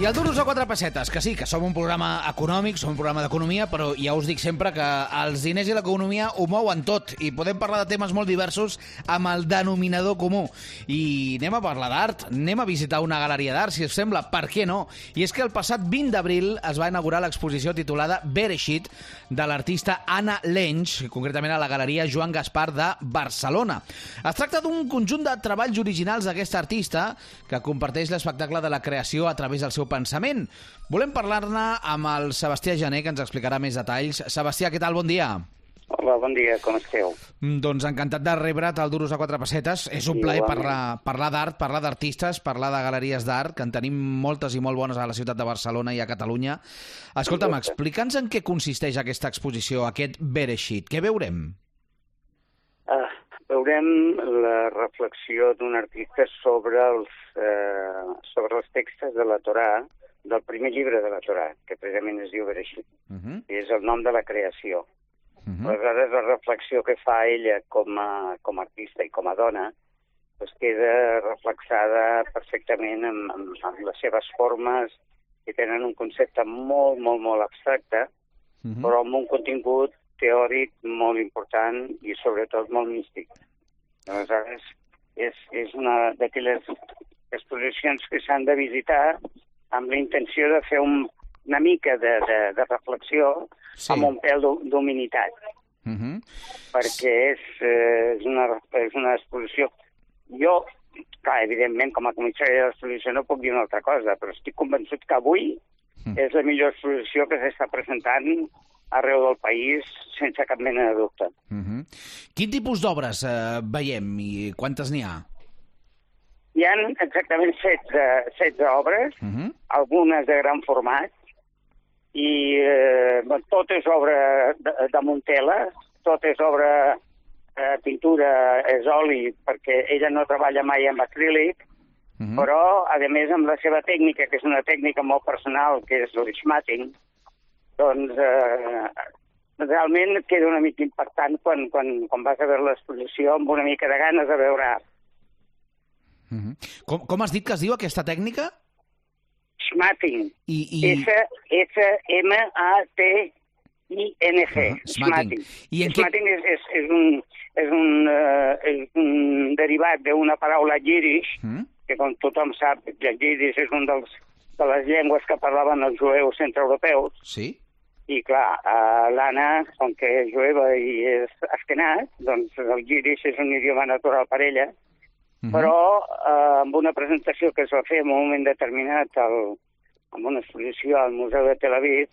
I el Duros a quatre pessetes, que sí, que som un programa econòmic, som un programa d'economia, però ja us dic sempre que els diners i l'economia ho mouen tot i podem parlar de temes molt diversos amb el denominador comú. I anem a parlar d'art, anem a visitar una galeria d'art, si us sembla, per què no? I és que el passat 20 d'abril es va inaugurar l'exposició titulada Bereshit de l'artista Anna Lench, concretament a la galeria Joan Gaspar de Barcelona. Es tracta d'un conjunt de treballs originals d'aquesta artista que comparteix l'espectacle de la creació a través del seu pensament. Volem parlar-ne amb el Sebastià Gené, que ens explicarà més detalls. Sebastià, què tal? Bon dia. Hola, bon dia, com esteu? Mm, Doncs encantat de rebre't al Duros a quatre pessetes. És un plaer Igualment. parlar, parlar d'art, parlar d'artistes, parlar de galeries d'art, que en tenim moltes i molt bones a la ciutat de Barcelona i a Catalunya. Escolta'm, explica'ns en què consisteix aquesta exposició, aquest Bereshit. Què veurem? Ah, veurem la reflexió d'un artista sobre els, eh, sobre els textos de la Torà, del primer llibre de la Torà, que precisament es diu Bereshit, Uh -huh. i és el nom de la creació. Uh -huh. Aleshores, la reflexió que fa ella com a, com a artista i com a dona pues queda reflexada perfectament amb, amb, amb les seves formes que tenen un concepte molt, molt, molt abstracte, Uh -huh. però amb un contingut teòric molt important i sobretot molt místic. Aleshores, és, és una d'aquelles exposicions que s'han de visitar amb la intenció de fer un, una mica de, de, de reflexió Sí. amb un pèl d'hu- d'humilitat, Uh -huh. perquè és, eh, és, una, és una exposició... Jo, clar, evidentment, com a comissari de l'exposició no puc dir una altra cosa, però estic convençut que avui Mm. és la millor exposició que s'està presentant arreu del país sense cap mena de dubte. Uh -huh. Quin tipus d'obres eh, veiem i quantes n'hi ha? Hi ha exactament 16, 16 obres, Uh -huh. algunes de gran format, i eh, tot és obra de, de Montela, tot és obra eh, pintura, és oli, perquè ella no treballa mai amb acrílic, Uh -huh. però, a més, amb la seva tècnica, que és una tècnica molt personal, que és l'Ishmating, doncs eh, realment queda una mica impactant quan, quan, quan vas a veure l'exposició amb una mica de ganes de veure art. Uh -huh. com, com has dit que es diu aquesta tècnica? Schmatting. I, i... S-S-M-A-T-I-N-G. Ah, schmatting. I en què- Schmatting és, és, és, un, és, un, uh, és un derivat d'una paraula yiddish, Mm? que com tothom sap, el yiddish és un dels, de les llengües que parlaven els jueus centreeuropeus, Sí? I clar, uh, l'Anna, com que és jueva i és esquenat, doncs el yiddish és un idioma natural per ella, Mhm. però eh, amb una presentació que es va fer en un moment determinat al, en una exposició al Museu de Tel Aviv,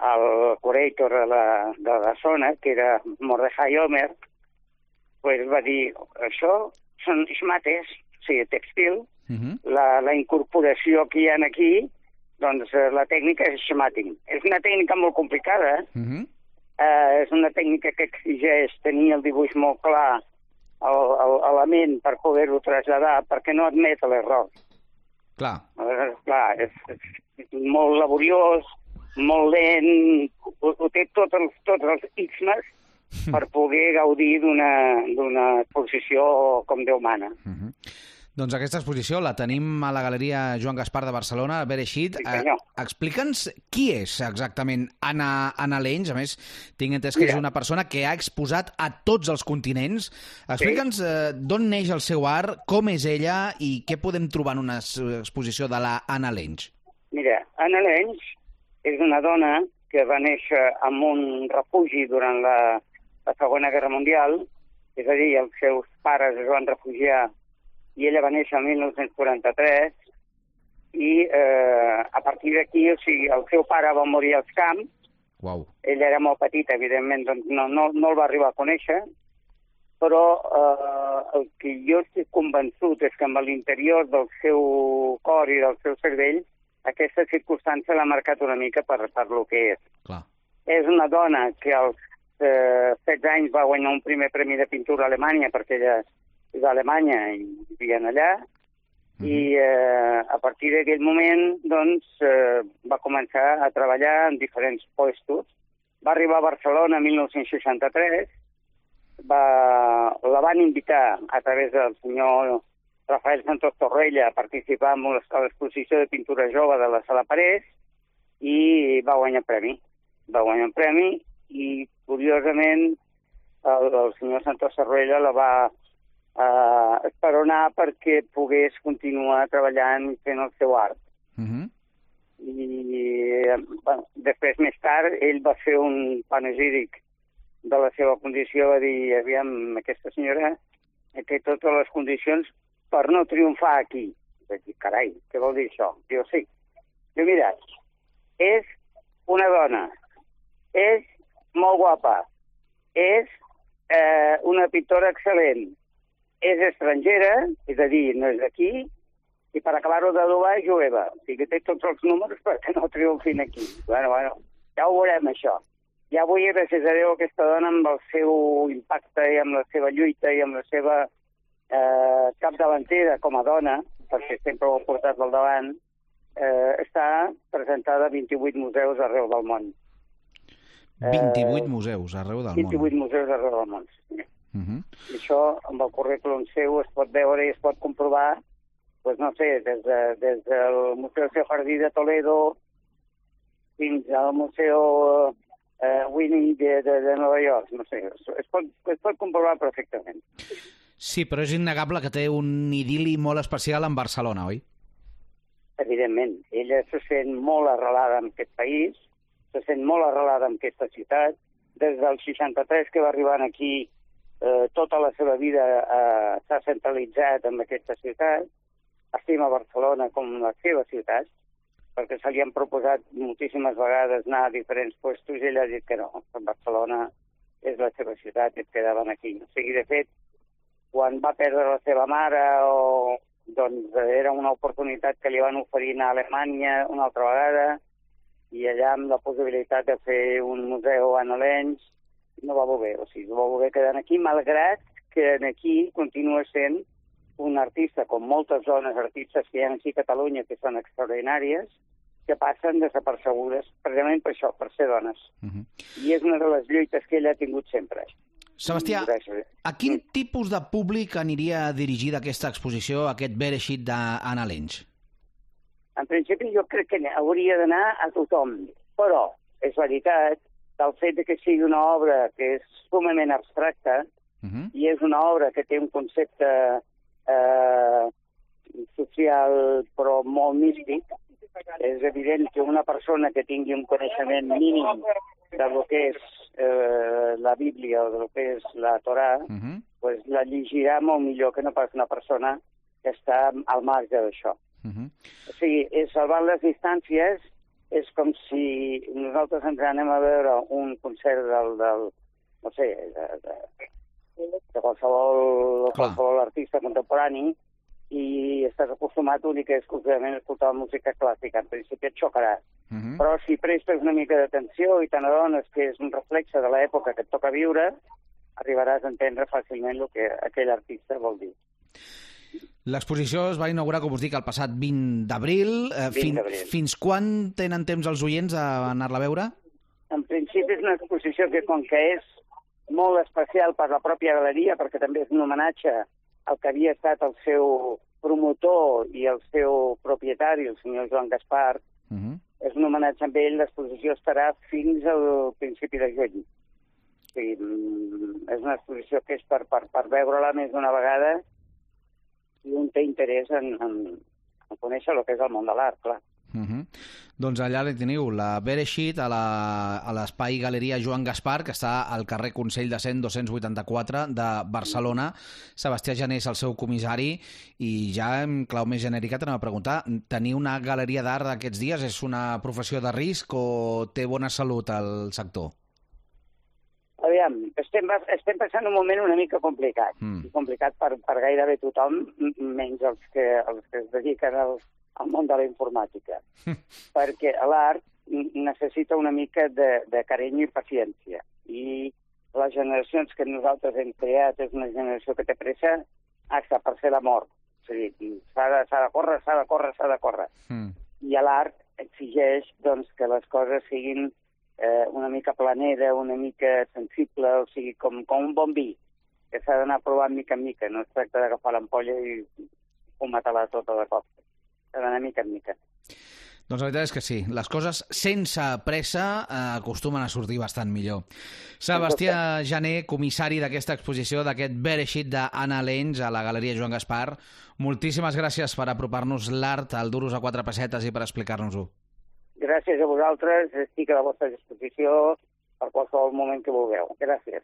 el curator de la, de la zona, que era Mordechai Omer, pues va dir, això són esmates, o sigui, textil, Uh -huh. la, la incorporació que hi ha aquí, doncs eh, la tècnica és schmatting. És una tècnica molt complicada, Uh -huh. eh, és una tècnica que exigeix tenir el dibuix molt clar al, al, a la ment per poder-ho traslladar, perquè no admet l'error. Clar. Eh, clar, és, és molt laboriós, molt lent, ho, ho té tots els, tots els ismes per poder gaudir d'una d'una exposició com Déu mana. Uh -huh. Doncs aquesta exposició la tenim a la Galeria Joan Gaspar de Barcelona, a Bereixit. Sí. Eh, Explica'ns qui és exactament Anna, Anna Lenys. A més, tinc entès que Mira. és una persona que ha exposat a tots els continents. Explica'ns eh, d'on neix el seu art, com és ella i què podem trobar en una ex- exposició de la Anna Lenys. Mira, Anna Lenz és una dona que va néixer en un refugi durant la, la Segona Guerra Mundial, és a dir, els seus pares es van refugiar i ella va néixer el 1943 i eh, a partir d'aquí, o sigui, el seu pare va morir als camps, Uau. ella era molt petita, evidentment, doncs no, no, no el va arribar a conèixer, però eh, el que jo estic convençut és que amb l'interior del seu cor i del seu cervell aquesta circumstància l'ha marcat una mica per, per lo que és. Clar. És una dona que als eh, 16 anys va guanyar un primer premi de pintura a Alemanya perquè ella d'Alemanya i vivien allà, i eh, a partir d'aquell moment doncs, eh, va començar a treballar en diferents puestos. Va arribar a Barcelona en 1963, va, la van invitar a través del senyor Rafael Santos Torrella a participar en l'exposició de pintura jove de la Sala Parés i va guanyar premi. Va guanyar un premi i, curiosament, el, el senyor Santos Torrella la va eh, esperonar perquè pogués continuar treballant i fent el seu art. Uh -huh. I bueno, després, més tard, ell va fer un panegíric de la seva condició, va dir, aviam, aquesta senyora té totes les condicions per no triomfar aquí. Vaig dir, carai, què vol dir això? Diu, sí. Diu, mira, és una dona, és molt guapa, és eh, una pintora excel·lent, és estrangera, és a dir, no és d'aquí, i per acabar-ho d'adobar és jueva. O sigui, té tots els números perquè no triomfin aquí. Bueno, bueno, ja ho veurem, això. Ja avui, gràcies a Déu, aquesta dona amb el seu impacte i amb la seva lluita i amb la seva eh, capdavantera com a dona, perquè sempre ho ha portat al davant, eh, està presentada a 28 museus arreu del món. 28 eh, museus arreu del 28 món. 28 museus arreu del món. Sí. Uh -huh. I això, amb el currículum seu, es pot veure i es pot comprovar, pues no sé, des, de, des del Museu Jardí de Toledo fins al Museu eh, Winning de, de, de Nova York, no sé, es pot, es pot comprovar perfectament. Sí, però és innegable que té un idili molt especial en Barcelona, oi? Evidentment, ella se sent molt arrelada en aquest país, se sent molt arrelada en aquesta ciutat, des del 63 que va arribar aquí eh, tota la seva vida eh, s'ha centralitzat en aquesta ciutat, estima Barcelona com la seva ciutat, perquè se li han proposat moltíssimes vegades anar a diferents puestos i ella ha dit que no, que Barcelona és la seva ciutat i es quedaven aquí. O sigui, de fet, quan va perdre la seva mare o doncs era una oportunitat que li van oferir a Alemanya una altra vegada i allà amb la possibilitat de fer un museu a Nolenys no va voler, o sigui, va voler quedar aquí, malgrat que aquí continua sent un artista, com moltes dones artistes que hi ha aquí a Catalunya, que són extraordinàries, que passen desapercebudes precisament per això, per ser dones. Uh -huh. I és una de les lluites que ella ha tingut sempre. Sebastià, a quin tipus de públic aniria dirigida aquesta exposició, aquest Bereshit d'Anna Lenys? En principi jo crec que hauria d'anar a tothom, però és veritat que el fet de que sigui una obra que és sumament abstracta Uh -huh. i és una obra que té un concepte eh, social però molt místic, és evident que una persona que tingui un coneixement mínim de lo que és eh, la Bíblia o de lo que és la Torà, Uh -huh. pues la llegirà molt millor que no pas una persona que està al marge d'això. Uh -huh. O sigui, és salvant les distàncies és com si nosaltres ens anem a veure un concert del, del no sé, de, de, de qualsevol, Clar. qualsevol artista contemporani i estàs acostumat únic i exclusivament a escoltar música clàssica. En principi et xocarà. Uh -huh. Però si prestes una mica d'atenció i te n'adones que és un reflexe de l'època que et toca viure, arribaràs a entendre fàcilment el que aquell artista vol dir. L'exposició es va inaugurar, com us dic, el passat 20 d'abril. Eh, 20 fin, fins quan tenen temps els oients a anar-la a veure? En principi és una exposició que, com que és molt especial per la pròpia galeria, perquè també és un homenatge al que havia estat el seu promotor i el seu propietari, el senyor Joan Gaspar, Uh -huh. és un homenatge amb ell, l'exposició estarà fins al principi de juny. O sigui, mm, és una exposició que és per, per, per veure-la més d'una vegada i un té interès en, en, en conèixer el que és el món de l'art, clar. Uh -huh. Doncs allà li teniu la Bereshit a l'espai Galeria Joan Gaspar, que està al carrer Consell de Cent 284 de Barcelona. Sebastià Jané és el seu comissari i ja en clau més genèrica t'anem a preguntar, tenir una galeria d'art d'aquests dies és una professió de risc o té bona salut al sector? Aviam, estem, estem passant un moment una mica complicat. Mm. Complicat per, per gairebé tothom, menys els que, els que es dediquen al, al món de la informàtica. perquè l'art necessita una mica de, de carinyo i paciència. I les generacions que nosaltres hem creat és una generació que té pressa hasta per fer la mort. O sigui, s'ha de, de córrer, s'ha de córrer, s'ha de córrer Mm. i l'art exigeix doncs, que les coses siguin eh, una mica planera, una mica sensible, o sigui, com, com un bon vi, que s'ha d'anar provant mica en mica, no es tracta d'agafar l'ampolla i fumar-te-la tota de cop. S'ha d'anar mica en mica. Doncs la veritat és que sí, les coses sense pressa eh, acostumen a sortir bastant millor. Sebastià Jané, comissari d'aquesta exposició, d'aquest Bereshit d'Anna Lenys a la Galeria Joan Gaspar, moltíssimes gràcies per apropar-nos l'art al duros a quatre pessetes i per explicar-nos-ho. Gràcies a vosaltres, estic a la vostra disposició per qualsevol moment que vulgueu. Gràcies.